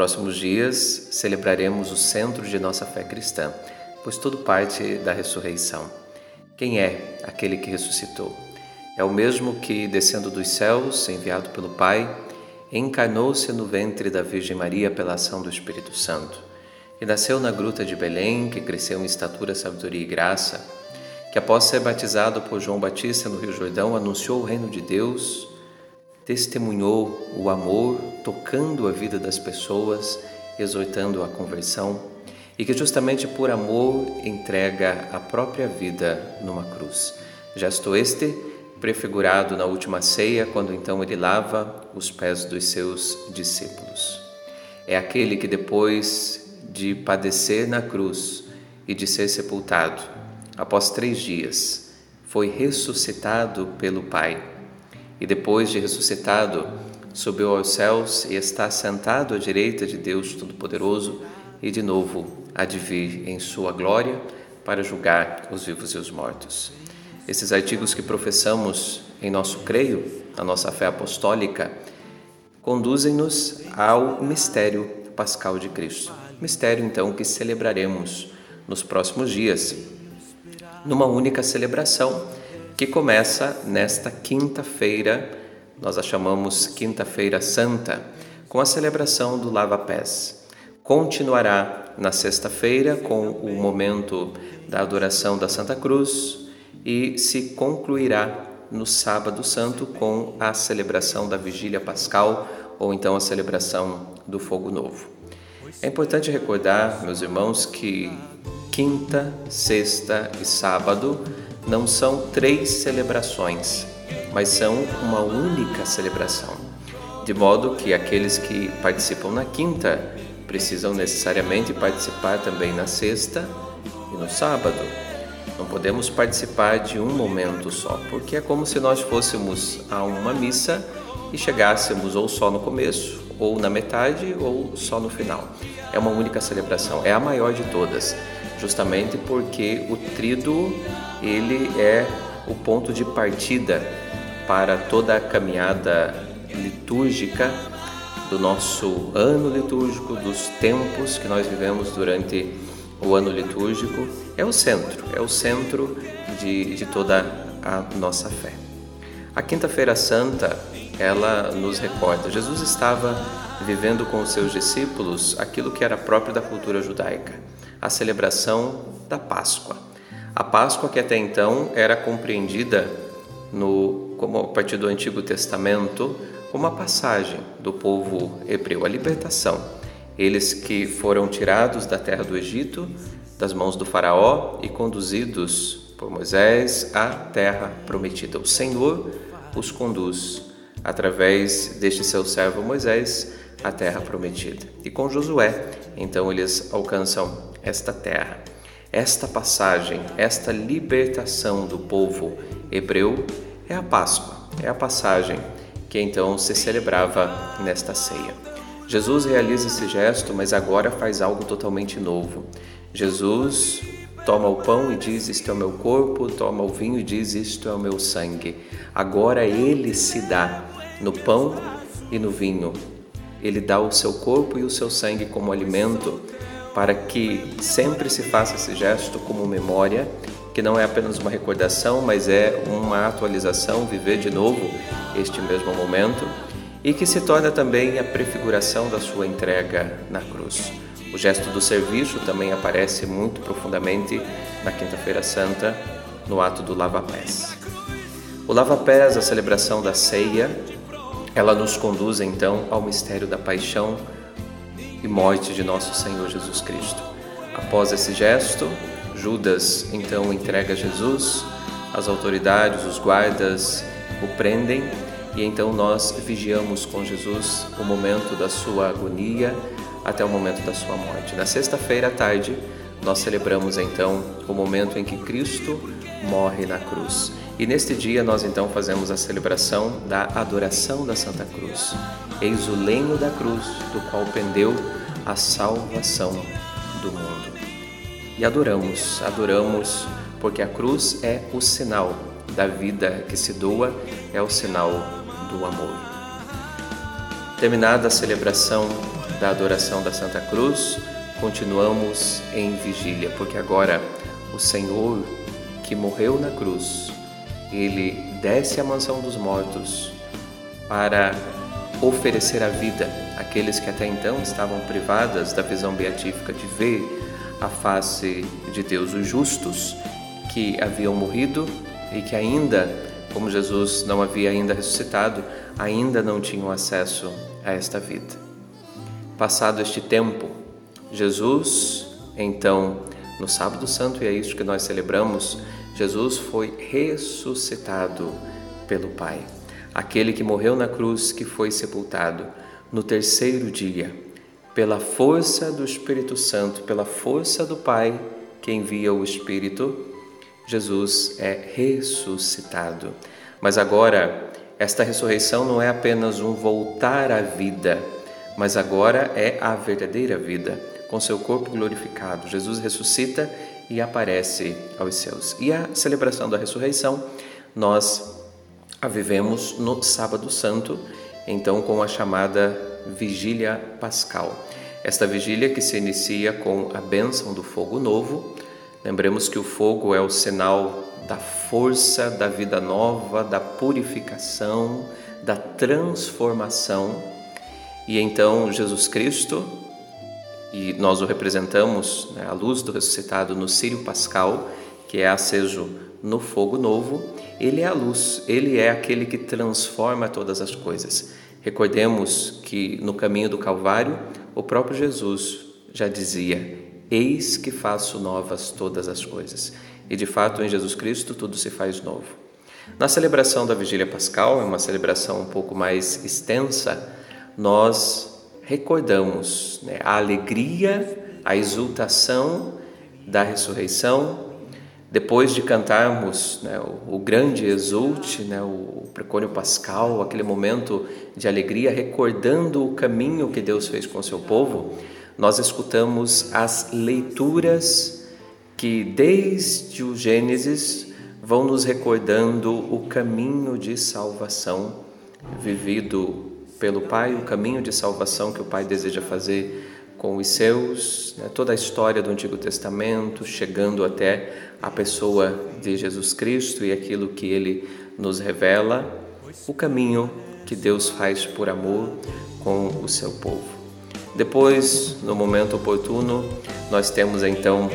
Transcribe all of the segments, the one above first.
próximos dias celebraremos o centro de nossa fé cristã, pois tudo parte da ressurreição. Quem é aquele que ressuscitou? É o mesmo que, descendo dos céus, enviado pelo Pai, encarnou-se no ventre da Virgem Maria pela ação do Espírito Santo, e nasceu na gruta de Belém, que cresceu em estatura, sabedoria e graça, que após ser batizado por João Batista no Rio Jordão, anunciou o reino de Deus, testemunhou o amor, tocando a vida das pessoas, exortando a conversão, e que justamente por amor entrega a própria vida numa cruz. Gesto este prefigurado na última ceia, quando então ele lava os pés dos seus discípulos. É aquele que depois de padecer na cruz e de ser sepultado, após três dias, foi ressuscitado pelo Pai. E depois de ressuscitado, subiu aos céus e está sentado à direita de Deus Todo-Poderoso e de novo há de vir em sua glória para julgar os vivos e os mortos. Esses artigos que professamos em nosso creio, na nossa fé apostólica, conduzem-nos ao mistério pascal de Cristo. Mistério, então, que celebraremos nos próximos dias, numa única celebração que começa nesta quinta-feira, nós a chamamos Quinta-feira Santa, com a celebração do lava-pés. Continuará na sexta-feira com o momento da adoração da Santa Cruz, e se concluirá no Sábado Santo com a celebração da Vigília Pascal ou então a celebração do Fogo Novo. É importante recordar, meus irmãos, que quinta, sexta e sábado não são três celebrações, mas são uma única celebração. De modo que aqueles que participam na quinta precisam necessariamente participar também na sexta e no sábado. Não podemos participar de um momento só, porque é como se nós fôssemos a uma missa e chegássemos ou só no começo, ou na metade, ou só no final. É uma única celebração, é a maior de todas, justamente porque o trido ele é o ponto de partida para toda a caminhada litúrgica do nosso ano litúrgico, dos tempos que nós vivemos durante o ano litúrgico, é o centro, é o centro de, de toda a nossa fé. A Quinta-feira Santa, ela nos recorda, Jesus estava vivendo com os seus discípulos aquilo que era próprio da cultura judaica, a celebração da Páscoa. A Páscoa que até então era compreendida no, como a partir do Antigo Testamento como a passagem do povo hebreu, a libertação eles que foram tirados da terra do Egito, das mãos do Faraó e conduzidos por Moisés à terra prometida. O Senhor os conduz através deste seu servo Moisés à terra prometida. E com Josué, então eles alcançam esta terra. Esta passagem, esta libertação do povo hebreu é a Páscoa, é a passagem que então se celebrava nesta ceia. Jesus realiza esse gesto, mas agora faz algo totalmente novo. Jesus toma o pão e diz: Isto é o meu corpo, toma o vinho e diz: Isto é o meu sangue. Agora ele se dá no pão e no vinho. Ele dá o seu corpo e o seu sangue como alimento, para que sempre se faça esse gesto como memória, que não é apenas uma recordação, mas é uma atualização, viver de novo este mesmo momento e que se torna também a prefiguração da sua entrega na cruz. O gesto do serviço também aparece muito profundamente na Quinta-feira Santa, no ato do lava-pés. O lava-pés, a celebração da ceia, ela nos conduz então ao mistério da paixão e morte de nosso Senhor Jesus Cristo. Após esse gesto, Judas então entrega Jesus, as autoridades, os guardas o prendem e então nós vigiamos com Jesus o momento da sua agonia até o momento da sua morte. Na sexta-feira à tarde, nós celebramos então o momento em que Cristo morre na cruz. E neste dia nós então fazemos a celebração da adoração da Santa Cruz. Eis o lenho da cruz do qual pendeu a salvação do mundo. E adoramos, adoramos porque a cruz é o sinal da vida que se doa, é o sinal do amor. Terminada a celebração da adoração da Santa Cruz, continuamos em vigília, porque agora o Senhor que morreu na cruz, ele desce à mansão dos mortos para oferecer a vida àqueles que até então estavam privadas da visão beatífica de ver a face de Deus, os justos que haviam morrido e que ainda, como Jesus não havia ainda ressuscitado, ainda não tinham acesso a esta vida. Passado este tempo, Jesus, então, no Sábado Santo, e é isso que nós celebramos, Jesus foi ressuscitado pelo Pai. Aquele que morreu na cruz, que foi sepultado no terceiro dia, pela força do Espírito Santo, pela força do Pai que envia o Espírito, Jesus é ressuscitado. Mas agora, esta ressurreição não é apenas um voltar à vida, mas agora é a verdadeira vida, com seu corpo glorificado. Jesus ressuscita e aparece aos céus. E a celebração da ressurreição, nós a vivemos no Sábado Santo, então com a chamada Vigília Pascal. Esta vigília que se inicia com a bênção do fogo novo. Lembremos que o fogo é o sinal da força, da vida nova, da purificação, da transformação. E então Jesus Cristo, e nós o representamos né, luz do ressuscitado no Sírio Pascal, que é aceso no fogo novo, ele é a luz, ele é aquele que transforma todas as coisas. Recordemos que no caminho do Calvário, o próprio Jesus já dizia: Eis que faço novas todas as coisas. E de fato, em Jesus Cristo, tudo se faz novo. Na celebração da Vigília Pascal, é uma celebração um pouco mais extensa, nós recordamos né, a alegria, a exultação da ressurreição, depois de cantarmos né, o, o, grande exulte, né, o, o precônio pascal, aquele momento de alegria, recordando o caminho que Deus fez com o seu povo, nós escutamos as leituras que desde o Gênesis vão nos recordando o caminho de salvação vivido pelo Pai, o caminho de salvação que o Pai deseja fazer com os seus, né, toda a história do Antigo Testamento, chegando até a pessoa de Jesus Cristo e aquilo que ele nos revela, o caminho que Deus faz por amor com o seu povo. Depois, no momento oportuno, nós temos então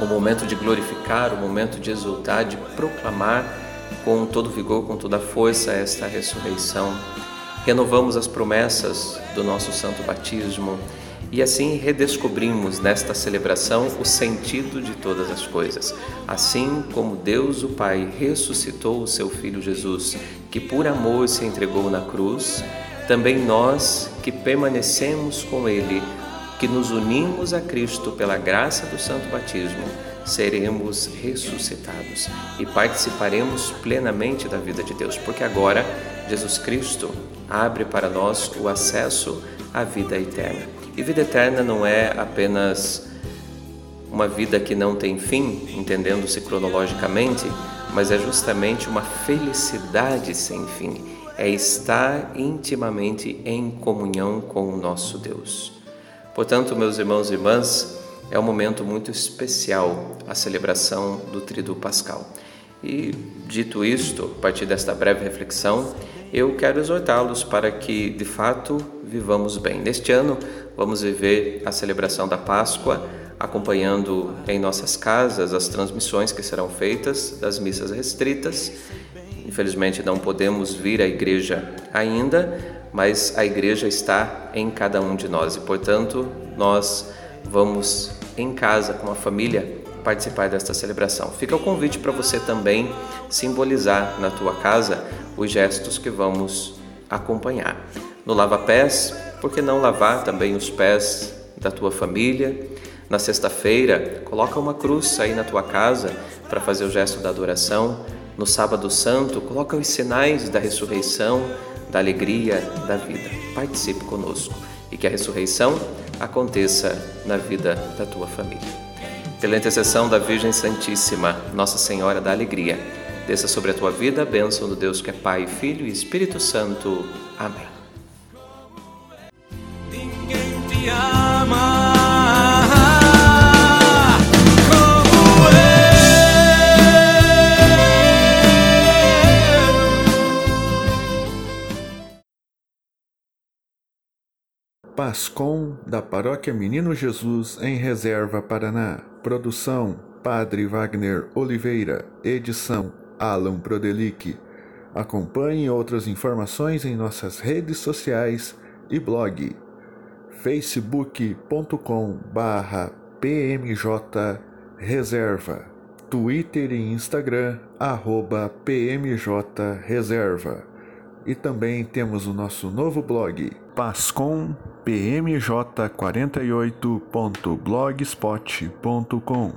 o momento de glorificar, o momento de exultar, de proclamar com todo vigor, com toda força esta ressurreição. Renovamos as promessas do nosso santo batismo e assim redescobrimos nesta celebração o sentido de todas as coisas. Assim como Deus, o Pai, ressuscitou o seu Filho Jesus, que por amor se entregou na cruz, também nós que permanecemos com Ele, que nos unimos a Cristo pela graça do Santo Batismo, seremos ressuscitados e participaremos plenamente da vida de Deus, porque agora Jesus Cristo abre para nós o acesso à vida eterna. E vida eterna não é apenas uma vida que não tem fim, entendendo-se cronologicamente, mas é justamente uma felicidade sem fim. É estar intimamente em comunhão com o nosso Deus. Portanto, meus irmãos e irmãs, é um momento muito especial a celebração do Trido Pascal. E dito isto, a partir desta breve reflexão, eu quero exortá-los para que, de fato, vivamos bem. Neste ano, vamos viver a celebração da Páscoa, acompanhando em nossas casas as transmissões que serão feitas das missas restritas. Infelizmente, não podemos vir à igreja ainda, mas a igreja está em cada um de nós e, portanto, nós vamos em casa com a família participar desta celebração. Fica o convite para você também simbolizar na tua casa os gestos que vamos acompanhar. No lava-pés, por que não lavar também os pés da tua família? Na sexta-feira, coloca uma cruz aí na tua casa para fazer o gesto da adoração. No sábado santo, coloca os sinais da ressurreição, da alegria, da vida. Participe conosco e que a ressurreição aconteça na vida da tua família. Pela intercessão da Virgem Santíssima, Nossa Senhora da Alegria, desça sobre a tua vida a bênção do Deus que é Pai, Filho e Espírito Santo. Amém. Ninguém te ama. Pascom da Paróquia Menino Jesus em Reserva Paraná. Produção Padre Wagner Oliveira. Edição Alan Prodelic. Acompanhe outras informações em nossas redes sociais e blog facebook.com barra pmj reserva Twitter e Instagram arroba pmj reserva e também temos o nosso novo blog pascompmj48.blogspot.com